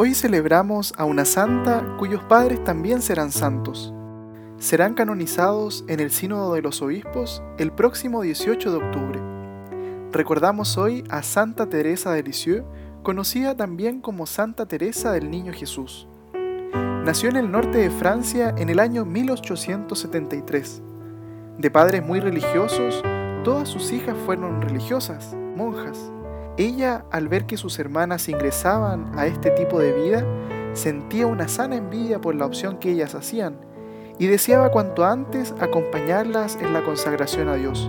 Hoy celebramos a una santa cuyos padres también serán santos. Serán canonizados en el Sínodo de los Obispos el próximo 18 de octubre. Recordamos hoy a Santa Teresa de Lisieux, conocida también como Santa Teresa del Niño Jesús. Nació en el norte de Francia en el año 1873. De padres muy religiosos, todas sus hijas fueron religiosas, monjas. Ella, al ver que sus hermanas ingresaban a este tipo de vida, sentía una sana envidia por la opción que ellas hacían y deseaba cuanto antes acompañarlas en la consagración a Dios.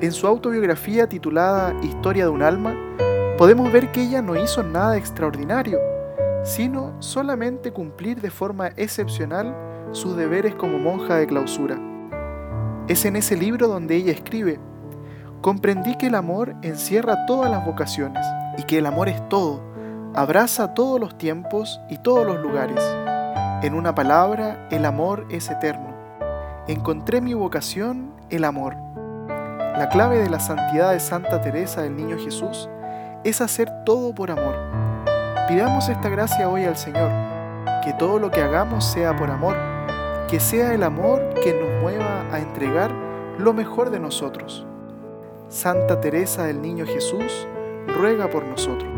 En su autobiografía titulada Historia de un alma, podemos ver que ella no hizo nada extraordinario, sino solamente cumplir de forma excepcional sus deberes como monja de clausura. Es en ese libro donde ella escribe, comprendí que el amor encierra todas las vocaciones y que el amor es todo, abraza todos los tiempos y todos los lugares. En una palabra, el amor es eterno. Encontré mi vocación, el amor. La clave de la santidad de Santa Teresa del Niño Jesús es hacer todo por amor. Pidamos esta gracia hoy al Señor, que todo lo que hagamos sea por amor, que sea el amor que nos mueva a entregar lo mejor de nosotros. Santa Teresa del Niño Jesús, ruega por nosotros.